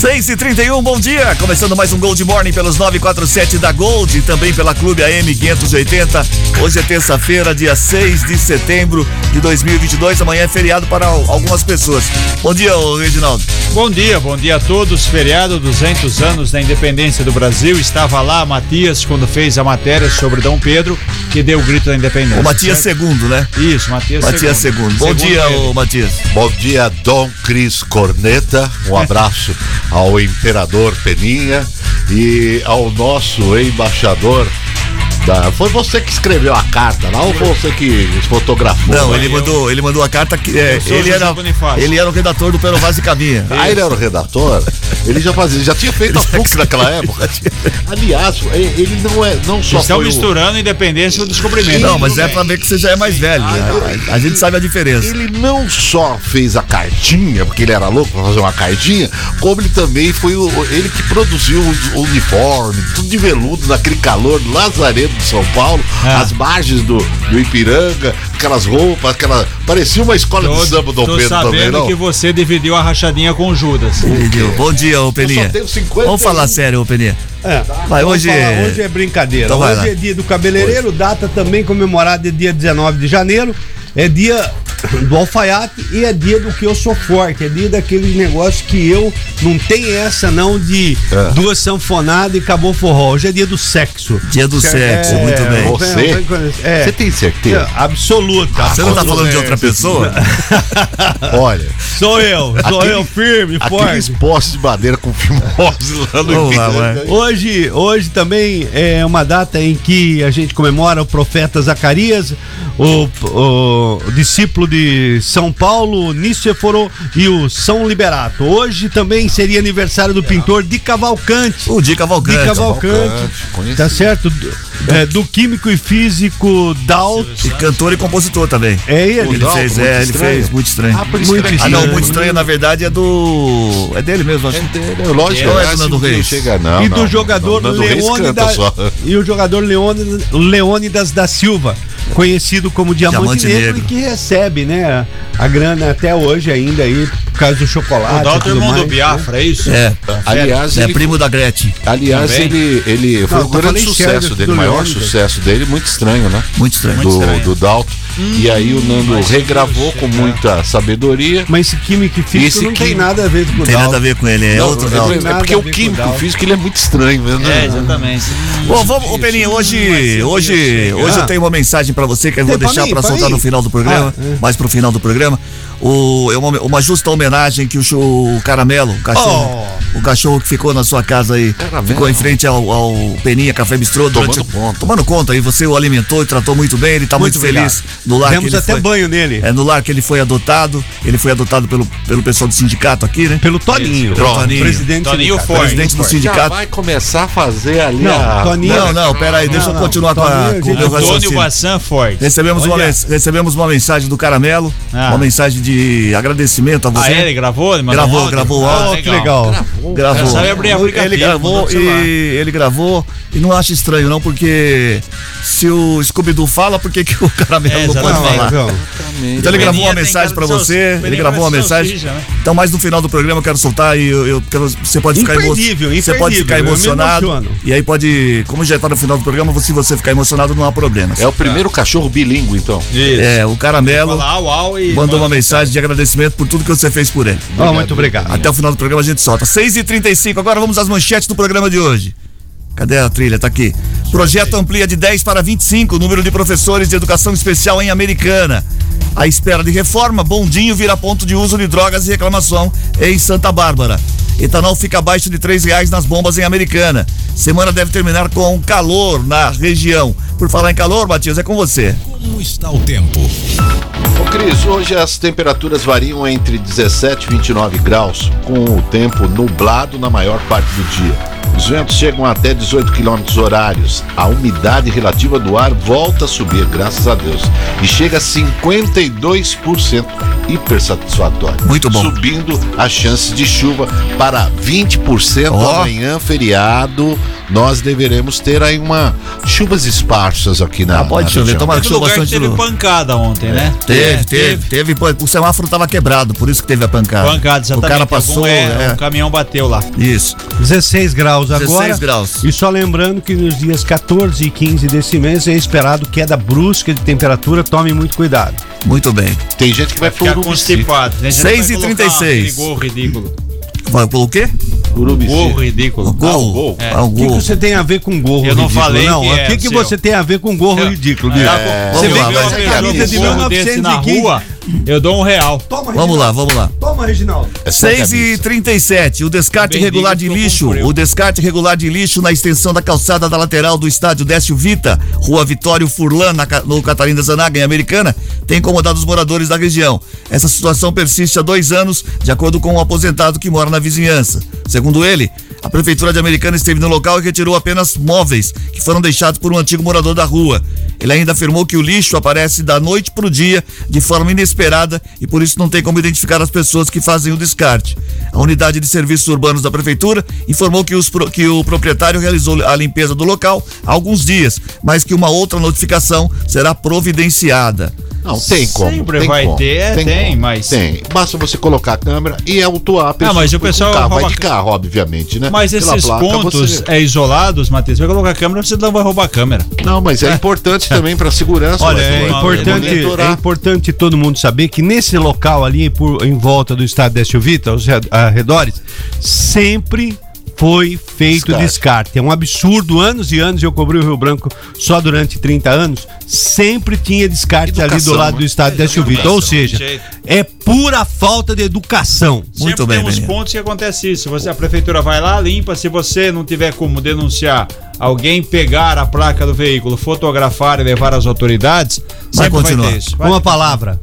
Seis e trinta e um, bom dia! Começando mais um Gold Morning pelos 947 da Gold e também pela Clube AM 580. Hoje é terça-feira, dia 6 de setembro de 2022. Amanhã é feriado para algumas pessoas. Bom dia, Reginaldo. Bom dia, bom dia a todos. Feriado 200 anos da independência do Brasil. Estava lá Matias quando fez a matéria sobre Dom Pedro, que deu o grito da independência. O Matias certo? Segundo, né? Isso, Matias, Matias Segundo. Bom Segundo dia, Matias. Bom dia, Dom Cris Corneta. Um abraço ao Imperador Peninha e ao nosso embaixador. Da... Foi você que escreveu a carta lá ou foi você que fotografou? Não, lá? ele mandou, ele mandou a carta que é, ele era Bonifácio. ele era o redator do Pelo Vaz e Caminha. Ah, ele era o redator? Ele já fazia, já tinha feito a PUC naquela época. Aliás, ele não é, não só Estão foi o- misturando independência e o descobrimento. Não, mas é pra ver que você já é mais velho. né? A, a gente sabe a diferença. Ele não só fez a cartinha, porque ele era louco pra fazer uma cartinha, como ele também foi o, ele que produziu o uniforme, tudo de veludo naquele calor do Lazaredo de São Paulo, Ah. as margens do, do Ipiranga, aquelas roupas, aquela. Parecia uma escola de samba Dom tô Pedro também, sabendo não? que você dividiu a rachadinha com o Judas. Bom dia, ô Peninha. tenho 51. Vamos falar sério, ô Peninha. É, Vai, hoje- falar, hoje é brincadeira. Então hoje é dia do cabeleireiro, data também comemorada é dia 19 de janeiro. É dia do alfaiate e é dia do que eu sou forte. É dia daqueles negócios que eu não tenho essa não de É. duas sanfonadas e acabou forró. Hoje é dia do sexo. Dia do sexo, muito bem. Você? É, Você tem certeza? é, absoluta. Você não tá falando de outra pessoa? Olha, Sou eu, sou Aquele- eu firme, aqueles forte. postes de madeira com fimose lá no Vamos lá. Hoje, hoje também é uma data em que a gente comemora o profeta Zacarias, o, o discípulo de São Paulo, Niceforo e o São Liberato. Hoje também seria aniversário do pintor de Cavalcante. O Di Cavalcante. De Cavalcante, tá certo? Do, é, do químico e físico Dalt. E cantor e compositor também. É ele. Ele Dalton, fez, é, ele estranho. fez, muito estranho. Ah, Muito que ele Ah, não, estranho. muito estranho, na verdade, é do. É dele mesmo, acho. É dele, lógico, Não é esse do Nando não Reis. Chega, não, e não, do não, jogador não, Leônidas e o jogador Leônidas, Leônidas da Silva, conhecido como Diamante, Diamante Negro, Negro. e que recebe, né, a grana até hoje ainda aí por causa do chocolate. O Dalton é irmão do mais, Biafra, é isso? É, Aliás, é ele, primo da Gretchen. aliás Também. ele, ele foi Não, um tá grande sucesso dele, o maior sucesso dele, muito estranho, né? Muito estranho. Do, estranho. do Dalton. E aí o Nando regravou com muita sabedoria. Mas esse químico e físico Esse não tem químico- nada a ver com Não o tem nada a ver com ele, é Não, outro Dalton. é porque o químico físico ele é muito estranho, né? É, exatamente. Bom, vamos, ô Peninha, hoje, hoje, hoje eu tenho uma mensagem pra você que eu vou Tem deixar pra soltar no final do programa, Ah, é. mais pro final do programa. O, é uma, uma justa homenagem que o, show, o Caramelo, o cachorro, o cachorro que ficou na sua casa aí, Caramelo. ficou em frente ao, ao Peninha Café Bistrô durante, Tomando conta. tomando conta e você o alimentou e tratou muito bem, ele tá muito, Muito feliz no lar Demos que ele até foi. banho nele. É no lar que ele foi adotado, ele foi adotado pelo, pelo pessoal do sindicato aqui, né? Pelo Toninho. Pelo Toninho. Presidente do Toninho sindicato. Forte. Presidente do Já sindicato. vai começar a fazer ali Não, a... Toninho. Não, não, pera aí, deixa eu não. continuar com, a, Toninho, com o meu Antônio raciocínio. Bassan Forte. Recebemos uma, Olha. recebemos uma mensagem do Caramelo, Ah. uma mensagem de agradecimento a Ah, você. ele gravou? Ele mandou Gravou, um áudio? gravou o Ah, áudio. Que legal. Gravou. Aplicativo, ele gravou e ele gravou e não acha estranho não, porque se o Scooby-Doo fala, por que, que o Caramelo É, não pode falar? Não, Então ele gravou uma mensagem de sal- você, ele gravou uma mensagem. né? Então mais no final do programa eu quero soltar e eu, eu quero, você pode ficar emo- Imperdível, você pode ficar emocionado. E aí pode, como já tá no final do programa, se você ficar emocionado não há problema. É o primeiro cachorro bilíngue, então. Isso. É, o Caramelo Fala au, au e mandou uma manda- mensagem de agradecimento por tudo que você fez por ele. Ah, muito obrigado. Até o final do programa a gente solta. 6h35, agora vamos às manchetes do programa de hoje. Cadê a trilha? Tá aqui. Projeto amplia de 10 para 25 o número de professores de educação especial em Americana. À espera de reforma, Bondinho vira ponto de uso de drogas e reclamação em Santa Bárbara. Etanol fica abaixo de três reais nas bombas em Americana. Semana deve terminar com calor na região. Por falar em calor, Matias, é com você. Como está o tempo? Ô Cris, hoje as temperaturas variam entre 17 e 29 graus, com o tempo nublado na maior parte do dia. Os ventos chegam até 18 km horários. A umidade relativa do ar volta a subir, graças a Deus. E chega a 52%. Hiper satisfatório. Muito bom. Subindo as chances de chuva para 20% Ó. amanhã, feriado. Nós deveremos ter aí uma chuvas esparsas aqui na. Ah, pode na chover. Teve lugar que bastante. teve pancada ontem, né? Teve, É, teve, teve, pô, O semáforo tava quebrado, por isso que teve a pancada. Pancada, O exatamente. cara passou, é, é, Um caminhão bateu lá. isso. 16 graus 16 agora. graus. E só lembrando que nos dias 14 e 15 desse mês é esperado queda brusca de temperatura. Tome muito cuidado. Muito bem. Tem gente que vai Ficar por constipado. né? Já Seis vai e colocar 36. aquele gorro ridículo. Vai pelo quê? Gorro ridículo. É. Ah, o O que, que você tem a ver com gorro Eu não ridículo? falei não, que o é que, que seu. você tem a ver com gorro ridículo, bicho? É, Se lá, vê vai. uma Essa camisa com de gorro desse na 1915. Eu dou um real. Toma, Vamos lá, vamos lá. Toma, Reginaldo. 6 e 37 o descarte Bem regular de lixo, o descarte regular de lixo na extensão da calçada da lateral do estádio Décio Vita, Rua Vitório Furlan, na no Catarina Zanaga, em Americana, tem incomodado os moradores da região. Essa situação persiste há dois anos, de acordo com um aposentado que mora na vizinhança. Segundo ele, a Prefeitura de Americana esteve no local e retirou apenas móveis que foram deixados por um antigo morador da rua. Ele ainda afirmou que o lixo aparece da noite para o dia de forma inesperada e por isso não tem como identificar as pessoas que fazem o descarte. A unidade de serviços urbanos da prefeitura informou que, os que o proprietário realizou a limpeza do local há alguns dias, mas que uma outra notificação será providenciada. Não, tem como. Sempre tem vai como, ter, é, tem, como, mas- Tem. Basta você colocar a câmera e autuar a pessoa. mas o pessoal carro. Vai de carro, obviamente, né? Mas Pela esses placa, pontos você- é, isolados, Matheus, vai colocar a câmera, você não vai roubar a câmera. Não, mas é, importante também para segurança. Olha, é não importante, é importante todo mundo saber que nesse local ali, por, em volta do estádio Décio Vita, aos red- arredores, sempre foi feito Descarte. descarte. É um absurdo, anos e anos, eu cobri o Rio Branco só durante 30 anos, sempre tinha descarte ali do Educação, lado né? do estádio Décio Vita. Ou seja, é pura falta de educação. Muito Sempre bem, tem uns pontos que acontece isso. Você, a prefeitura vai lá, limpa. Se você não tiver como denunciar, alguém pegar a placa do veículo, fotografar e levar às autoridades, Vai continuar. vai ter isso. Vai- Uma palavra.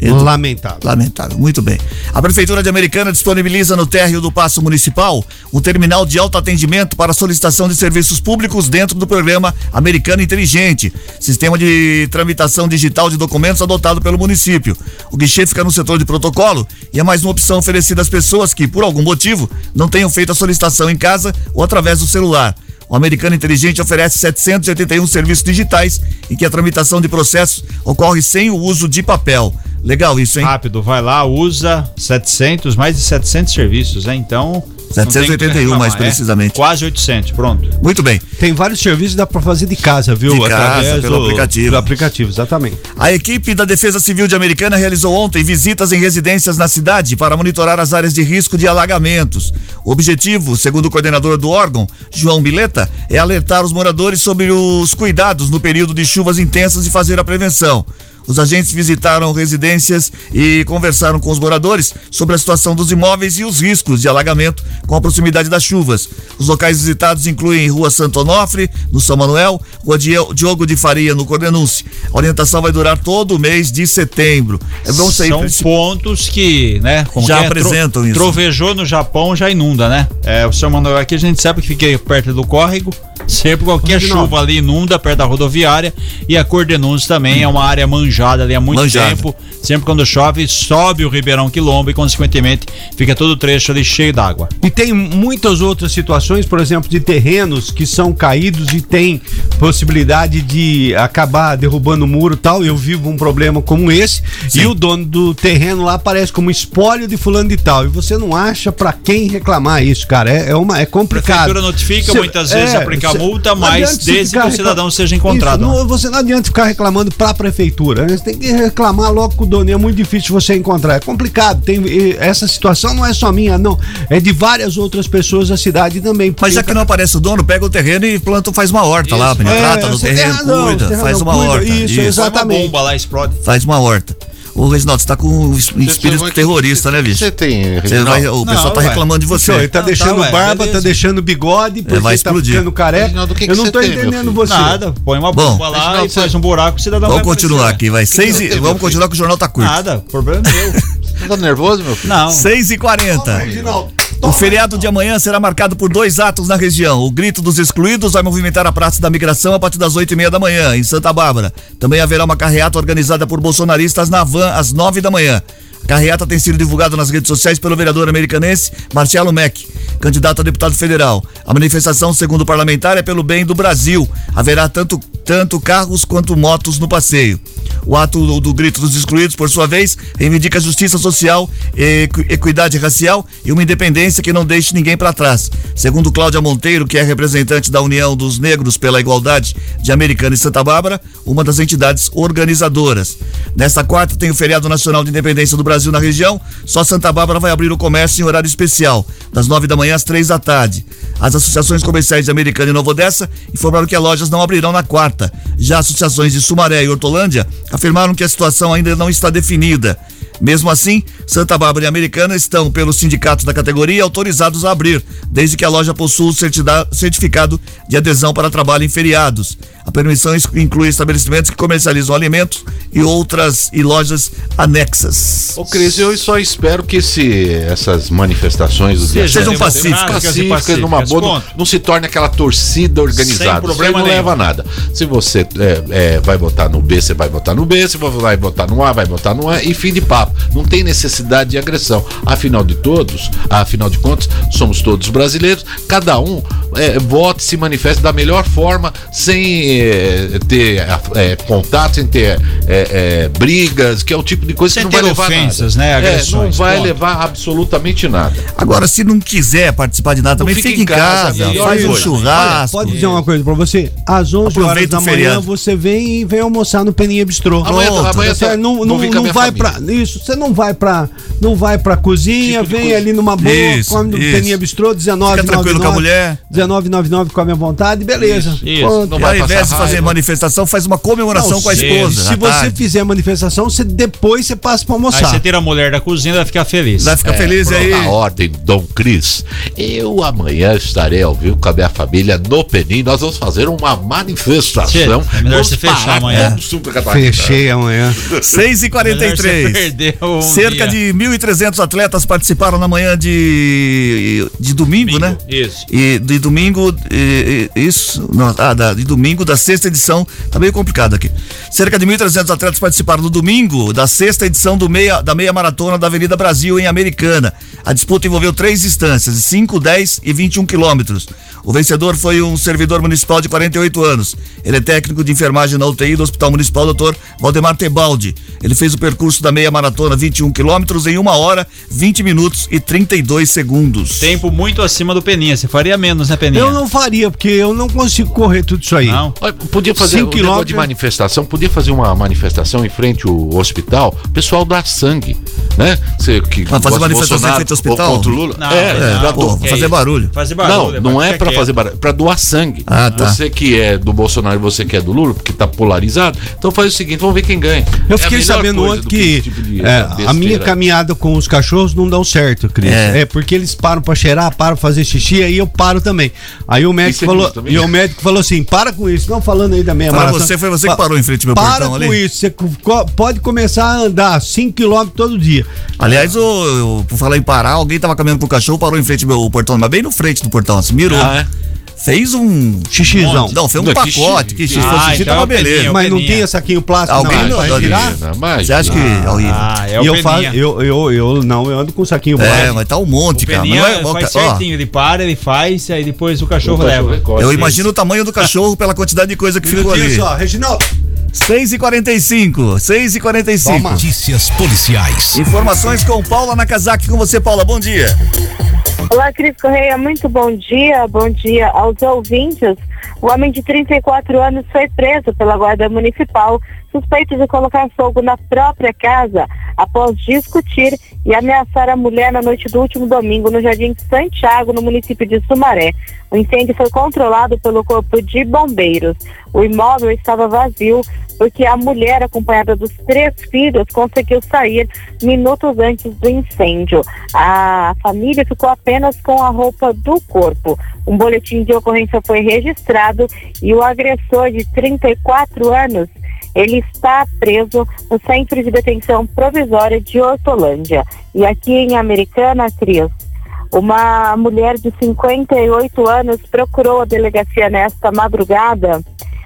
Edu- Lamentável. Lamentável, muito bem. A Prefeitura de Americana disponibiliza no térreo do Paço Municipal um terminal de autoatendimento para solicitação de serviços públicos dentro do programa Americana Inteligente, sistema de tramitação digital de documentos adotado pelo município. O guichê fica no setor de protocolo e é mais uma opção oferecida às pessoas que, por algum motivo, não tenham feito a solicitação em casa ou através do celular. O Americano Inteligente oferece 781 serviços digitais em que a tramitação de processos ocorre sem o uso de papel. Legal isso, hein? Rápido, vai lá, usa 700, mais de 700 serviços, né? Então. Não tem que 781 reclamar, mais é. precisamente. Quase 800, pronto. Muito bem. Tem vários serviços que dá pra fazer de casa, viu? De casa, pelo aplicativo. Do aplicativo, exatamente. A equipe da Defesa Civil de Americana realizou ontem visitas em residências na cidade para monitorar as áreas de risco de alagamentos. O objetivo, segundo o coordenador do órgão, João Bileta, é alertar os moradores sobre os cuidados no período de chuvas intensas e fazer a prevenção. Os agentes visitaram residências e conversaram com os moradores sobre a situação dos imóveis e os riscos de alagamento com a proximidade das chuvas. Os locais visitados incluem Rua Santo Onofre, no São Manuel, Rua Dio- Diogo de Faria, no Cordenúncio. A orientação vai durar todo o mês de setembro. É bom São sempre. pontos que, né? Já é? apresentam isso. Trovejou no Japão, já inunda, né? É, o São Manuel aqui a gente sabe que fica perto do córrego. Sempre qualquer chuva ali inunda perto da rodoviária. E a Cordenúncio também é uma área manjada ali há muito Manjada. tempo. Sempre quando chove, sobe o Ribeirão Quilombo e, consequentemente, fica todo o trecho ali cheio d'água. E tem muitas outras situações, por exemplo, de terrenos que são caídos e tem possibilidade de acabar derrubando o muro e tal. Eu vivo um problema como esse e o dono do terreno lá aparece como espólio de fulano de tal. E você não acha pra quem reclamar isso, cara. É, é uma, é A complicado. prefeitura notifica, Cê- muitas vezes é, aplicar cê- multa, mas desde que o cidadão reclam- seja encontrado. Isso, não, você não adianta ficar reclamando pra prefeitura. Você tem que reclamar logo com o dono. É muito difícil você encontrar. É complicado. Tem, essa situação não é só minha, não. É de várias outras pessoas da cidade também. Mas já que não aparece o dono, pega o terreno e planta, faz uma horta lá, penetrata no É, tem terreno, razão, cuida, faz uma cuida, horta. isso, exatamente. Uma bomba lá explode. Faz uma horta. Ô, Reginaldo, você tá com um es- espírito vai- terrorista, né, bicho? Você tem, Você Reginaldo? vai- o pessoal Não, tá ué. reclamando de você. Ele tá Não, deixando tá, ué, barba, beleza. tá deixando bigode, porque vai tá explodir. ficando careca. Reginaldo, o que que Eu não tô tem, entendendo você. Nada, põe uma Bom, bomba lá Reginaldo, e faz você- um buraco, o cidadão Vamos vai continuar aparecer. aqui, vai. Seis e, tem, vamos continuar que o jornal tá curto. Nada, problema é meu. Você tá nervoso, meu filho? Não. 6 e 40 O feriado de amanhã será marcado por dois atos na região. O Grito dos Excluídos vai movimentar a Praça da Migração a partir das 8 e meia da manhã, em Santa Bárbara. Também haverá uma carreata organizada por bolsonaristas na van às 9 da manhã. A carreata tem sido divulgada nas redes sociais pelo vereador americanense Marcelo Mack, candidato a deputado federal. A manifestação, segundo o parlamentar, é pelo bem do Brasil. Haverá tanto, tanto carros quanto motos no passeio. O ato do, do Grito dos Excluídos, por sua vez, reivindica justiça social, equi- equidade racial e uma independência que não deixe ninguém para trás. Segundo Cláudia Monteiro, que é representante da União dos Negros pela Igualdade de Americana e Santa Bárbara, uma das entidades organizadoras. Nesta quarta tem o feriado nacional de independência do Brasil na região. Só Santa Bárbara vai abrir o comércio em horário especial, das nove da manhã às três da tarde. As associações comerciais de Americana e Nova Odessa informaram que as lojas não abrirão na quarta. Já associações de Sumaré e Hortolândia afirmaram que a situação ainda não está definida. Mesmo assim, Santa Bárbara e Americana estão, pelo sindicato da categoria, autorizados a abrir, desde que a loja possua o certificado de adesão para trabalho em feriados. A permissão is- inclui estabelecimentos que comercializam alimentos e outras e lojas anexas. Ô, Cris, eu só espero que esse, essas manifestações do dia Sejam sete- pacíficas. pacíficas, numa pacíficas, boa, não, não se torne aquela torcida organizada. Sem problema não nenhum. leva a nada. Se você é, é, vai botar no B, você vai botar no B, se você vai botar no A, vai botar no A, e fim de papo. Não tem necessidade de agressão. Afinal de todos, afinal de contas, somos todos brasileiros, cada um é, vota e se manifesta da melhor forma, sem ter é, contato, sem ter é, é, brigas, que é o tipo de coisa Sem que não vai levar ofensas, nada. né, É, não agressões, vai ponto. levar absolutamente nada. Agora, se não quiser participar de nada, também fica fica em em casa, casa, faz um churrasco. Pode dizer uma coisa pra você? Às 11 horas da manhã feriado. você vem e vem almoçar no Peninha Bistrô. Amanhã- Pronto. amanhã Você tá- não, não, com a não minha vai pra família. isso, você não vai pra não vai pra cozinha, Tipo vem coisa. ali numa boa, Isso, come no isso. Peninha Bistrô, 19 Fica tranquilo com a mulher. 19,99 come à vontade, beleza. Isso. Pronto. Não E vai ao invés de fazer manifestação, faz uma comemoração Não, com a esposa. Se você tarde. fizer manifestação, você depois você passa pra Aí almoçar. você tira a mulher da cozinha, ela vai ficar feliz. Vai ficar feliz Por aí. a ordem, Dom Cris. Eu amanhã estarei ao vivo com a minha família no Penim. Nós vamos fazer uma manifestação. É melhor você fechar amanhã. Fechei amanhã. 6 e Melhor 43 você perder um Cerca dia. de 1.300 atletas participaram na manhã de, de domingo, né? Isso. E de domingo, e- e- isso, não, ah, da, de domingo da sexta edição, tá meio complicado aqui. Cerca de 1.300 atletas participaram no domingo da sexta edição do meia, da meia maratona da Avenida Brasil em Americana. A disputa envolveu três distâncias, de 5, 10 e 21 quilômetros. O vencedor foi um servidor municipal de 48 anos. Ele é técnico de enfermagem na UTI do Hospital Municipal Dr. Valdemar Tebaldi. Ele fez o percurso da meia maratona 21 quilômetros em 1 hora, 20 minutos e 32 segundos. Tempo muito acima do Peninha. Você faria menos, né, Peninha? Eu não faria, porque eu não consigo correr tudo isso aí. Não. Podia fazer Cinco um negócio de quilômetros. manifestação, podia fazer uma manifestação em frente ao hospital, o pessoal dá sangue, né? Você que Mas fazer manifestação em frente ao hospital? contra o Lula. Não, é, não, dá pô, que fazer barulho. Fazer barulho. Não, não é pra quieto. fazer barulho, é pra doar sangue. Ah, tá. Você que é do Bolsonaro e você que é do Lula, porque tá polarizado, então faz o seguinte, vamos ver quem ganha. Eu É a fiquei melhor sabendo ontem que esse tipo de é, a minha caminhada com os cachorros não dão certo, Cris. É. É. porque eles param pra cheirar, param pra fazer xixi, aí eu paro também. Aí o médico é falou, e o médico falou assim: para com isso, não falando aí da meia Para maratona. você, foi você que Pa- parou em frente ao meu Para portão com ali? isso, você pode começar a andar 5 km todo dia. Aliás, o, o- por falar em parar, alguém tava caminhando com o cachorro, parou em frente ao meu portão, mas bem no frente do portão, assim, mirou. Ah, é? Fez um Xixizão. Não, fez um Não, que pacote. Que xixi. xixi, Ah, xixi, então tava é o Peninha, beleza. o Mas não tinha saquinho plástico Alguém não- alguém- tirar? Imagina, Você acha que é horrível? Ah, é e o eu, faço, eu, eu, eu não, eu ando com saquinho É, plástico. mas tá um monte, O cara. Peninha Mas não é, faz ó, certinho, ele para, ele faz, aí depois o cachorro O cachorro leva. eu imagino o tamanho do cachorro pela quantidade de coisa que ficou ali. Minutinho só, Reginaldo. 6 e 45 6 e 45 Toma. Notícias policiais. Informações com Paula Nakazaki. Com você, Paula. Bom dia. Olá, Cris Correia, muito bom dia. Bom dia aos ouvintes. O homem de 34 anos foi preso pela Guarda Municipal, suspeito de colocar fogo na própria casa após discutir e ameaçar a mulher na noite do último domingo no Jardim Santiago, no município de Sumaré. O incêndio foi controlado pelo Corpo de Bombeiros. O imóvel estava vazio porque a mulher, acompanhada dos três filhos, conseguiu sair minutos antes do incêndio. A família ficou apenas com a roupa do corpo. Um boletim de ocorrência foi registrado e o agressor de 34 anos ele está preso no Centro de Detenção Provisória de Hortolândia. E aqui em Americana, Cris, uma mulher de 58 anos procurou a delegacia nesta madrugada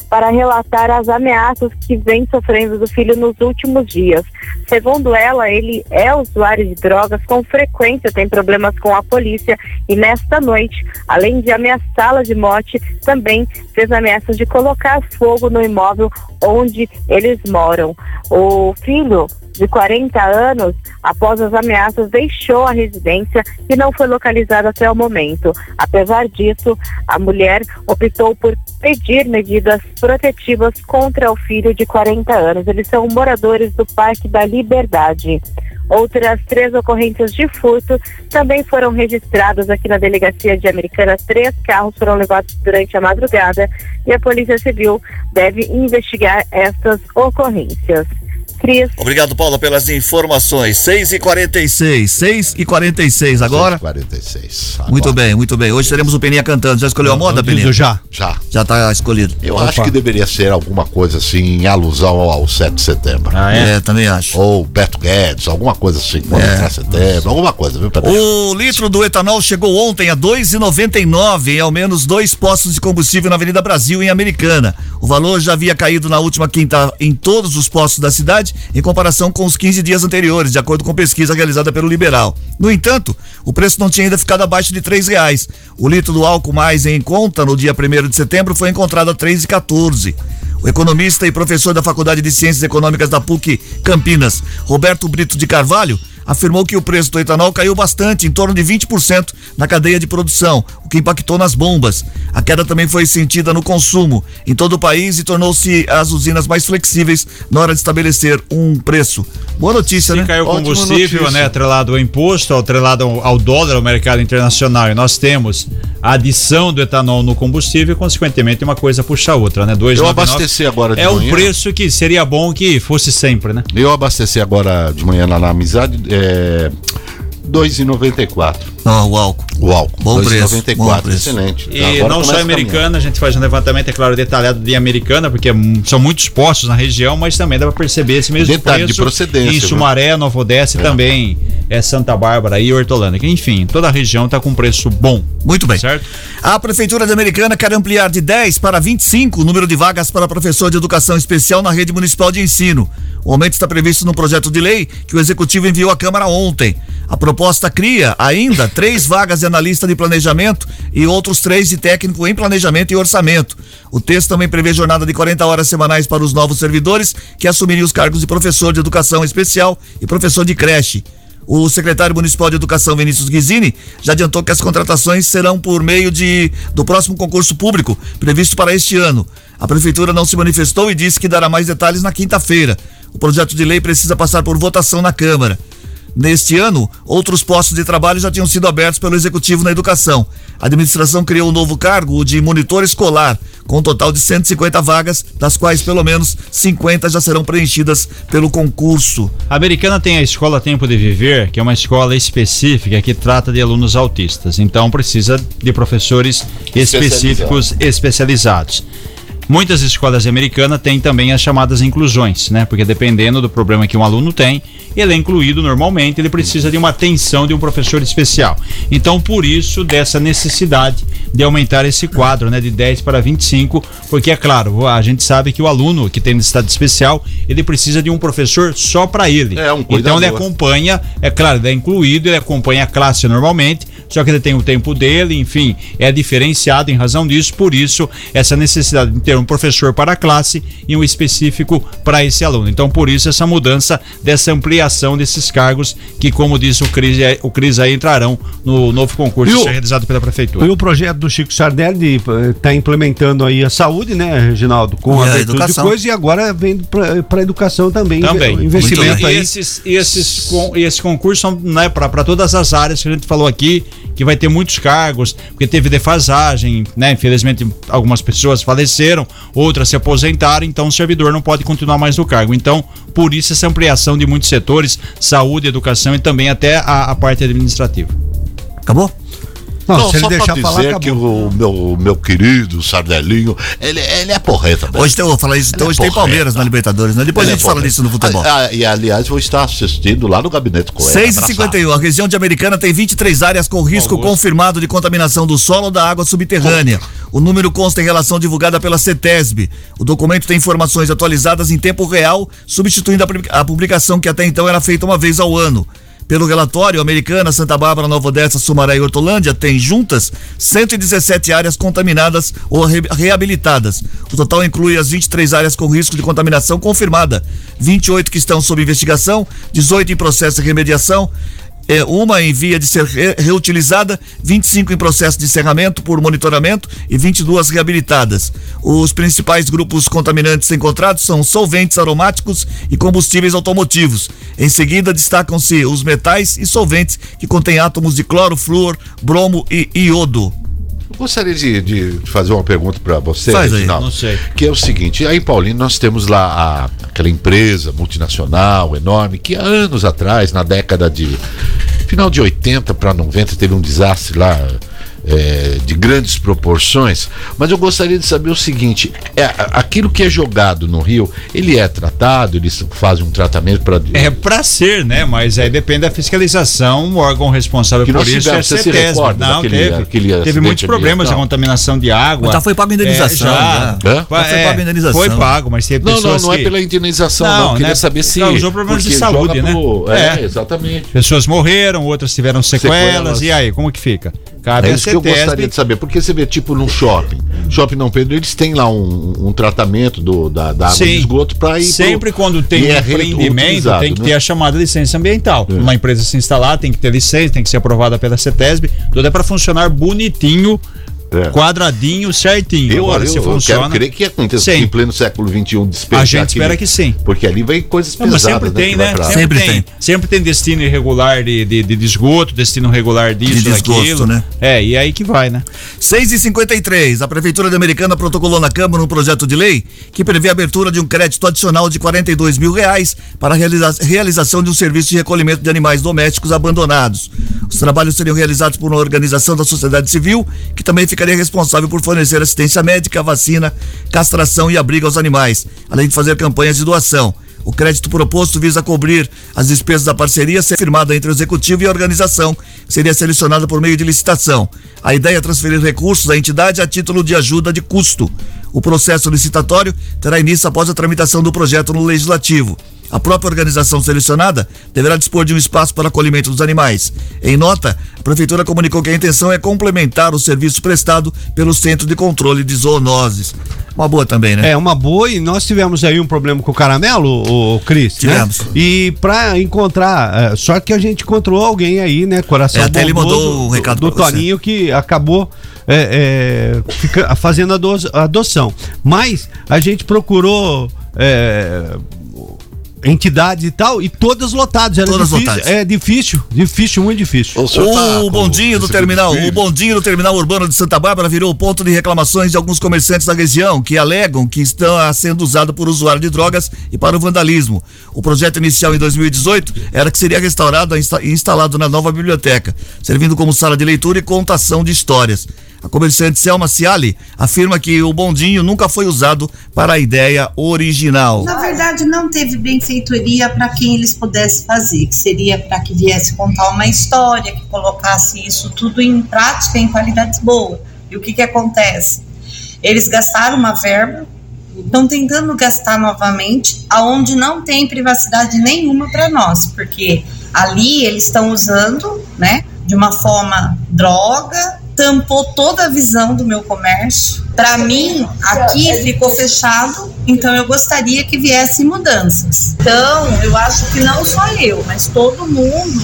para relatar as ameaças que vem sofrendo do filho nos últimos dias. Segundo ela, ele é usuário de drogas, com frequência tem problemas com a polícia e nesta noite, além de ameaçá-la de morte, também fez ameaças de colocar fogo no imóvel onde eles moram. O filho de 40 anos, após as ameaças, deixou a residência e não foi localizado até o momento. Apesar disso, a mulher optou por pedir medidas protetivas contra o filho de 40 anos. Eles são moradores do Parque da Liberdade. Outras três ocorrências de furto também foram registradas aqui na delegacia de Americana. Três carros foram levados durante a madrugada e a Polícia Civil deve investigar estas ocorrências. Cris. Obrigado, Paula, pelas informações. 6 e 46 6 e 46 agora? 46. Muito bem, muito bem. Hoje teremos o Peninha cantando. Já escolheu a moda, Peninha? já. Já. Já tá escolhido. Eu acho que deveria ser alguma coisa assim, em alusão ao 7 de setembro. Ah, é? É, também acho. Ou Beto Guedes, alguma coisa assim, quando É. entrar setembro, alguma coisa, viu, Pedro? O litro do etanol chegou ontem a 2,99 em ao menos dois postos de combustível na Avenida Brasil, em Americana. O valor já havia caído na última quinta em todos os postos da cidade, em comparação com os 15 dias anteriores, de acordo com pesquisa realizada pelo Liberal. No entanto, o preço não tinha ainda ficado abaixo de R$ reais. O litro do álcool mais em conta no dia 1 de setembro foi encontrado a R$ 3,14. O economista e professor da Faculdade de Ciências Econômicas da PUC Campinas, Roberto Brito de Carvalho, afirmou que o preço do etanol caiu bastante, em torno de 20% na cadeia de produção, o que impactou nas bombas. A queda também foi sentida no consumo em todo o país e tornou-se as usinas mais flexíveis na hora de estabelecer um preço. Boa notícia, Se né? caiu o combustível, notícia. né, atrelado ao imposto, atrelado ao, ao dólar, ao mercado internacional, e nós temos a adição do etanol no combustível, e, consequentemente uma coisa puxa a outra, né? Dois Eu abasteci agora de É um manhã. preço que seria bom que fosse sempre, né? Eu abasteci agora de manhã lá na amizade, é. 2,94 Ó, o álcool. o álcool. Bom preço, 2,94, bom preço. excelente. E Agora não só a americana, a gente faz um levantamento, é claro, detalhado de americana, porque hum, são muitos postos na região, mas também dá para perceber esse mesmo Detalhe de preço procedência, em? Sumaré, Nova Odessa e também é Santa Bárbara e Hortolândia. Enfim, toda a região está com preço bom. Muito bem. Certo? A Prefeitura de Americana quer ampliar de 10 para 25 o número de vagas para professor de educação especial na rede municipal de ensino. O aumento está previsto no projeto de lei que o Executivo enviou à Câmara ontem. A proposta cria ainda três vagas de analista de planejamento e outros três de técnico em planejamento e orçamento. O texto também prevê jornada de 40 horas semanais para os novos servidores que assumirem os cargos de professor de educação especial e professor de creche. O secretário municipal de educação, Vinícius Guizini, já adiantou que as contratações serão por meio de, do próximo concurso público, previsto para este ano. A prefeitura não se manifestou e disse que dará mais detalhes na quinta-feira. O projeto de lei precisa passar por votação na Câmara. Neste ano, outros postos de trabalho já tinham sido abertos pelo Executivo na Educação. A administração criou um novo cargo, o de monitor escolar, com um total de 150 vagas, das quais pelo menos 50 já serão preenchidas pelo concurso. A americana tem a Escola Tempo de Viver, que é uma escola específica que trata de alunos autistas. Então precisa de professores específicos especializados. Muitas escolas americanas têm também as chamadas inclusões, né? Porque dependendo do problema que um aluno tem, ele é incluído normalmente, ele precisa de uma atenção de um professor especial. Então, por isso, dessa necessidade de aumentar esse quadro, né? De 10 para 25, porque é claro, a gente sabe que o aluno que tem necessidade especial, ele precisa de um professor só para ele. É, um então ele cuidador. acompanha, é claro, ele é incluído, ele acompanha a classe normalmente, só que ele tem o tempo dele, enfim, é diferenciado em razão disso, por isso essa necessidade de ter um professor para a classe e um específico para esse aluno. Então, por isso essa mudança dessa ampliação desses cargos que, como disse o Cris, é, o Cris aí entrarão no novo concurso o, realizado pela prefeitura. E o projeto do Chico Sardelli está eh, implementando aí a saúde, né, Reginaldo, com e a, a educação. de coisa e agora vem para a educação também. Também. Investimento aí. E esses, e esses, com, e esse concurso são né, para todas as áreas que a gente falou aqui, que vai ter muitos cargos, porque teve defasagem, né? Infelizmente, algumas pessoas faleceram, outras se aposentaram, então o servidor não pode continuar mais no cargo. Então, por isso essa ampliação de muitos setores, saúde, educação e também até a, a parte administrativa. Acabou? Não, não, se ele deixar falar, dizer que o meu, meu querido Sardelinho, ele, ele é porreta. Mesmo. Hoje tem, eu vou falar isso, então, hoje é tem Palmeiras na Libertadores, né? Depois ele a gente é fala disso no futebol. Ah, e aliás, vou estar assistindo lá no gabinete com 6 e 51 A região de Americana tem 23 áreas com risco confirmado de contaminação do solo ou da água subterrânea. O número consta em relação divulgada pela CETESB. O documento tem informações atualizadas em tempo real, substituindo a publicação que até então era feita uma vez ao ano. Pelo relatório, Americana, Santa Bárbara, Nova Odessa, Sumaré e Hortolândia têm juntas 117 áreas contaminadas ou re reabilitadas. O total inclui as 23 áreas com risco de contaminação confirmada, 28 que estão sob investigação, 18 em processo de remediação, é, uma em via de ser re reutilizada, 25 em processo de encerramento por monitoramento e 22 reabilitadas. Os principais grupos contaminantes encontrados são solventes aromáticos e combustíveis automotivos. Em seguida, destacam-se os metais e solventes que contêm átomos de cloro, flúor, bromo e iodo. Gostaria de, de, fazer uma pergunta para você, Faz Reginaldo, não sei. que é o seguinte: aí em Paulino nós temos lá a, aquela empresa multinacional enorme que há anos atrás, na década de final de 80 para 90, teve um desastre lá é, de grandes proporções, mas eu gostaria de saber o seguinte: é, aquilo que é jogado no rio, ele é tratado, eles fazem um tratamento para. É para ser, né? Mas aí depende da fiscalização, o órgão responsável que por isso é a CETESB. Não, daquele, teve, aquele teve muitos problemas de contaminação de água. Mas já foi pago a indenização. É, já, já. já foi pago a indenização. Foi pago, mas pessoas Não, não, não é pela indenização, não. não. Eu queria né? saber se. Causou problemas de saúde, né? Pro... É, é, exatamente. Pessoas morreram, outras tiveram sequelas, sequelas. e aí, como que fica? Cabe é isso que eu gostaria de saber, porque você vê, tipo, num shopping, Shopping Não Pedro, eles têm lá um, um tratamento do, da, da água Sim. de esgoto para ir. Sempre pro... quando tem um é empreendimento, tem que né? ter a chamada licença ambiental. É. Uma empresa se instalar, tem que ter licença, tem que ser aprovada pela CETESB, tudo é para funcionar bonitinho é. Quadradinho, certinho. Eu, Agora, eu, se eu funciona, quero crer que aconteça sim. em pleno século XXI despejar A gente espera que sim. Porque ali vai coisas Não, pesadas. sempre né, tem, né? Sempre, sempre tem. tem. Sempre tem destino irregular de, de, de, esgoto, destino regular disso, de desgosto, daquilo. né? É, e aí que vai, né? 6 e 53 A Prefeitura de Americana protocolou na Câmara um projeto de lei que prevê a abertura de um crédito adicional de 42 mil reais para a realiza realização de um serviço de recolhimento de animais domésticos abandonados. Os trabalhos seriam realizados por uma organização da sociedade civil que também ficaria responsável por fornecer assistência médica, vacina, castração e abrigo aos animais, além de fazer campanhas de doação. O crédito proposto visa cobrir as despesas da parceria ser firmada entre o executivo e a organização, seria selecionada por meio de licitação. A ideia é transferir recursos à entidade a título de ajuda de custo. O processo licitatório terá início após a tramitação do projeto no legislativo. A própria organização selecionada deverá dispor de um espaço para acolhimento dos animais. Em nota, a Prefeitura comunicou que a intenção é complementar o serviço prestado pelo Centro de Controle de Zoonoses. Uma boa também, né? É, uma boa. E nós tivemos aí um problema com o caramelo, o Cris. Né? Tivemos. Né? E para encontrar, é, só que a gente encontrou alguém aí, né? Coração é, até ele mandou um recado do, do Toninho que acabou é, é, fica, fazendo a adoção. Mas a gente procurou. É, entidades e tal, e todas lotadas. Era todas difícil, lotadas. É difícil, difícil, muito difícil. O, o tá bondinho do terminal, o bondinho do terminal urbano de Santa Bárbara virou ponto de reclamações de alguns comerciantes da região que alegam que estão sendo usado por usuário de drogas e para o vandalismo. O projeto inicial em 2018 era que seria restaurado e instalado na nova biblioteca, servindo como sala de leitura e contação de histórias. A comerciante Selma Ciali afirma que o bondinho nunca foi usado para a ideia original. Na verdade, não teve benfeitoria para quem eles pudessem fazer, que seria para que viesse contar uma história, que colocasse isso tudo em prática, em qualidade boa. E o que, que acontece? Eles gastaram uma verba, estão tentando gastar novamente, aonde não tem privacidade nenhuma para nós, porque ali eles estão usando, né, de uma forma droga, tampou toda a visão do meu comércio. Para mim, aqui ficou fechado, então eu gostaria que viessem mudanças. Então, eu acho que não só eu, mas todo mundo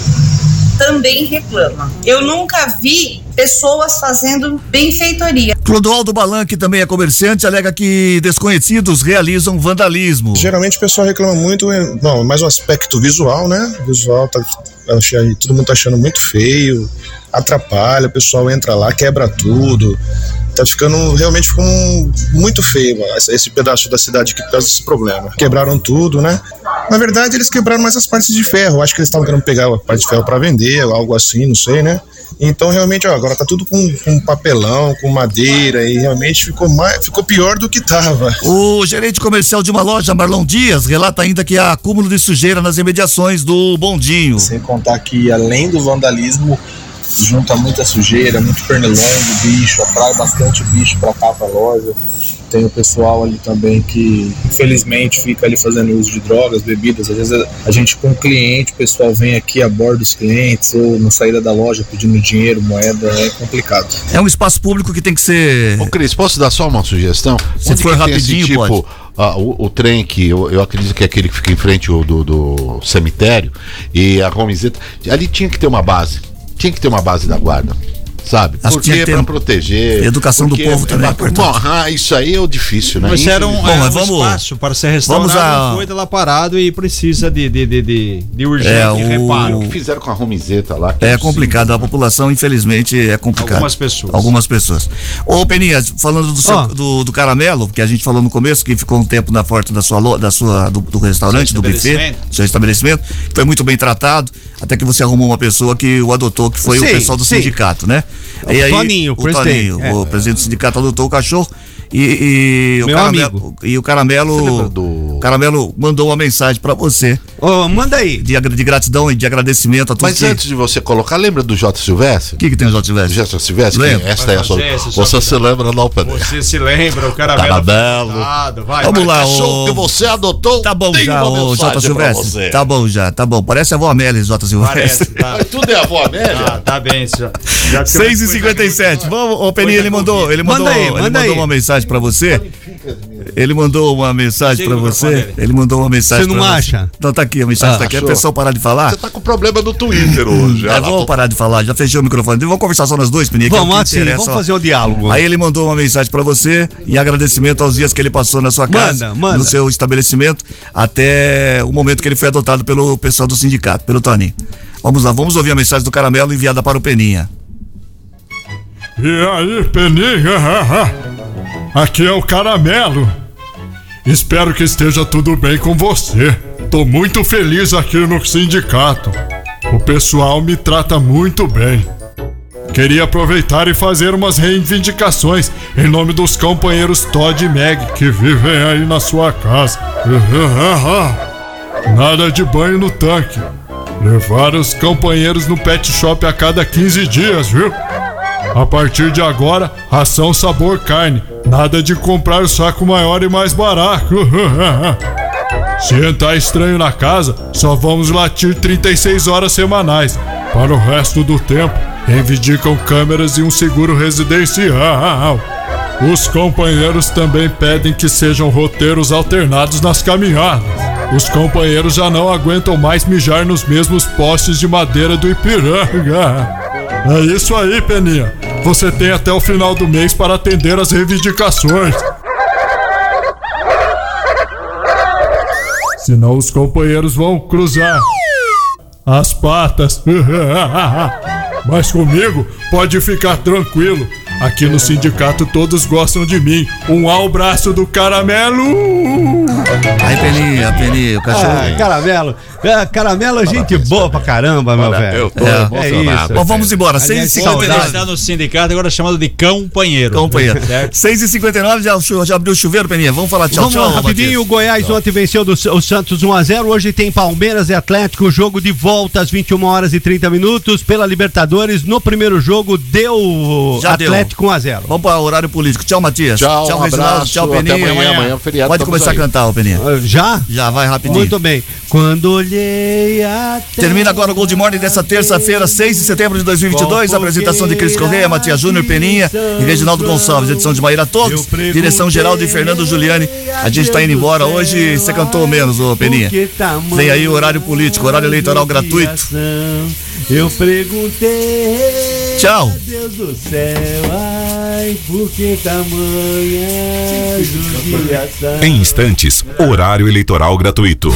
também reclama. Eu nunca vi pessoas fazendo benfeitoria. Clodoaldo Balan, que também é comerciante, alega que desconhecidos realizam vandalismo. Geralmente o pessoal reclama muito, não, mais o aspecto visual, né? O visual tá, achei, todo mundo tá achando muito feio, atrapalha, o pessoal entra lá, quebra tudo. Tá ficando, realmente ficou um, muito feio mano, esse pedaço da cidade aqui por causa desse problema. Quebraram tudo, né? Na verdade, eles quebraram mais as partes de ferro. Acho que eles estavam querendo pegar a parte de ferro para vender, algo assim, não sei, né? Então, realmente, ó, agora tá tudo com, com papelão, com madeira, e realmente ficou, mais, ficou pior do que tava. O gerente comercial de uma loja, Marlon Dias, relata ainda que há acúmulo de sujeira nas imediações do Bondinho. Sem contar que, além do vandalismo, junta muita sujeira, muito pernilongo, bicho, atrai bastante bicho para cá pra loja. Tem o pessoal ali também que, infelizmente, fica ali fazendo uso de drogas, bebidas. Às vezes a gente, com o cliente, o pessoal vem aqui a bordo dos clientes ou na saída da loja pedindo dinheiro, moeda, é complicado. É um espaço público que tem que ser. Ô, Cris, posso dar só uma sugestão? Se Onde for rapidinho, tipo, pode. ah, o, o trem que eu, eu acredito que é aquele que fica em frente ao do, do cemitério e a Romizeta. Ali tinha que ter uma base. Tinha que ter uma base da guarda. Sabe? Acho Porque um- proteger. Educação do povo é- também é é- importante. Bom, ah, isso aí é o difícil, né? Mas era um, Infelizmente. é, Bom, um vamos- espaço para ser restaurado, vamos a- não foi lá parado e precisa de, de, de, de, de urgente É, o- reparo. O que fizeram com a Romizeta lá? É um complicado, a população, infelizmente, é complicado. Algumas pessoas. Algumas pessoas. Ô, Peninha, falando do, seu- Ó. do, do caramelo, que a gente falou no começo, que ficou um tempo na porta da sua, da sua do, do restaurante, do buffet, do seu estabelecimento, foi muito bem tratado, até que você arrumou uma pessoa que o adotou, que foi o Sim, pessoal do sim. sindicato, né? O Toninho, o presidente, é. o presidente do sindicato adotou o cachorro e, e o caramelo, amigo. e o Você caramelo, lembra do- o caramelo mandou uma mensagem pra você Ô, manda aí. de, de gratidão e de agradecimento a todos Mas que... antes de você colocar, lembra do J. Silvestre? O que, que tem os outros Do J. Silvestre? Lembro. Quem- Esta é a sua. Você se lembra, não, Pedro? Você se lembra, o caramelo. Caramelo. Vai, Vamos vai. lá, ô- que você adotou. Tá bom já, ô pra Silvestre. Tá bom já, tá bom. Parece a avó Amélia, Jota Silvestre. Parece, tá. Mas Tudo é a avó Amélia? Ah, tá bem, já. já que eu 6 e fui 57 Vamos, ô Peninha, ele mandou, ele mandou, Manda aí, ele manda mandou aí. uma mensagem pra você. Ele mandou uma mensagem microfone você. Ele mandou uma mensagem Você não pra acha? Não, tá aqui, a mensagem Ah, tá aqui. A achou? pessoa parar de falar. Você tá com problema no Twitter hoje. É, vamos parar de falar, já fechei o microfone. Vamos conversar só nós dois, Peninha. é Vamos que assim, vamos fazer o diálogo. Aí ele mandou uma mensagem pra você em agradecimento aos dias que ele passou na sua casa, Manda, manda. no seu estabelecimento, até o momento que ele foi adotado pelo pessoal do sindicato, pelo Toninho. Vamos lá, vamos ouvir a mensagem do Caramelo enviada para o Peninha. E aí, Peninha? Aqui é o Caramelo. Espero que esteja tudo bem com você. Tô muito feliz aqui no sindicato. O pessoal me trata muito bem. Queria aproveitar e fazer umas reivindicações em nome dos companheiros Todd e Meg que vivem aí na sua casa. Nada de banho no tanque. Levar os companheiros no pet shop a cada 15 dias, viu? A partir de agora, ração sabor carne. Nada de comprar o saco maior e mais barato. Se entrar estranho na casa, só vamos latir 36 horas semanais. Para o resto do tempo, reivindicam câmeras e um seguro residencial. Os companheiros também pedem que sejam roteiros alternados nas caminhadas. Os companheiros já não aguentam mais mijar nos mesmos postes de madeira do Ipiranga. É isso aí, Peninha. Você tem até o final do mês para atender as reivindicações. Senão os companheiros vão cruzar as patas. Mas comigo pode ficar tranquilo. Aqui no sindicato todos gostam de mim. Um abraço do caramelo. Aí, Peninha, Peninha, o cachorro. Ah, caramelo. Ah, caramelo é gente boa pra caramba, meu Olha, velho. eu tô É. emocionado. Bom, vamos embora. Aliás, 6 e saudade. Ele 59 está no sindicato agora chamado de companheiro. Companheiro. Certo? 6 e 59 já, já abriu o chuveiro, Peninha. Vamos falar tchau, Vamos tchau. lá, rapidinho. O Goiás ontem venceu do, o Santos 1x0. Hoje tem Palmeiras e Atlético. Jogo de volta às 21 horas e 30 minutos pela Libertadores. No primeiro jogo deu Já. Atlético 1x0. Vamos para o horário político. Tchau, Matias. Tchau, um Reginaldo. abraço, Tchau, até Peninha. amanhã, amanhã é feriado, Pode começar aí. a cantar, o Peninha. Ah, Já? Já, vai rapidinho. Muito bem. Quando olhei a Termina agora o Gold Morning dessa terça-feira, 6 de setembro de 2022. Apresentação de Cris Correia, Matias Júnior, Peninha e Reginaldo Gonçalves. Edição de Maíra Todos. Direção geral de Fernando Giuliani. A gente tá indo embora hoje. Você cantou menos, ô Peninha. Vem aí o horário político, horário eleitoral gratuito. Eu perguntei. Tchau. Deus do céu, ai, por que tamanha judiação? Em instantes, horário eleitoral gratuito.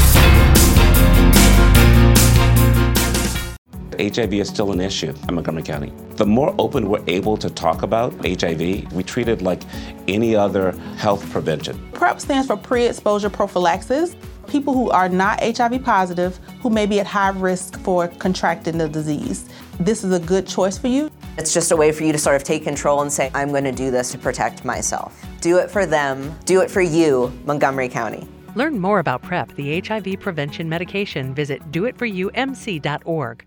HIV is still an issue in Montgomery County. The more open we're able to talk about HIV, we treat it like any other health prevention. PrEP stands for pre exposure prophylaxis. People who are not HIV positive who may be at high risk for contracting the disease. This is a good choice for you. It's just a way for you to sort of take control and say, I'm going to do this to protect myself. Do it for them, do it for you, Montgomery County. Learn more about PrEP, the HIV prevention medication. Visit doitforumc.org.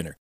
winner.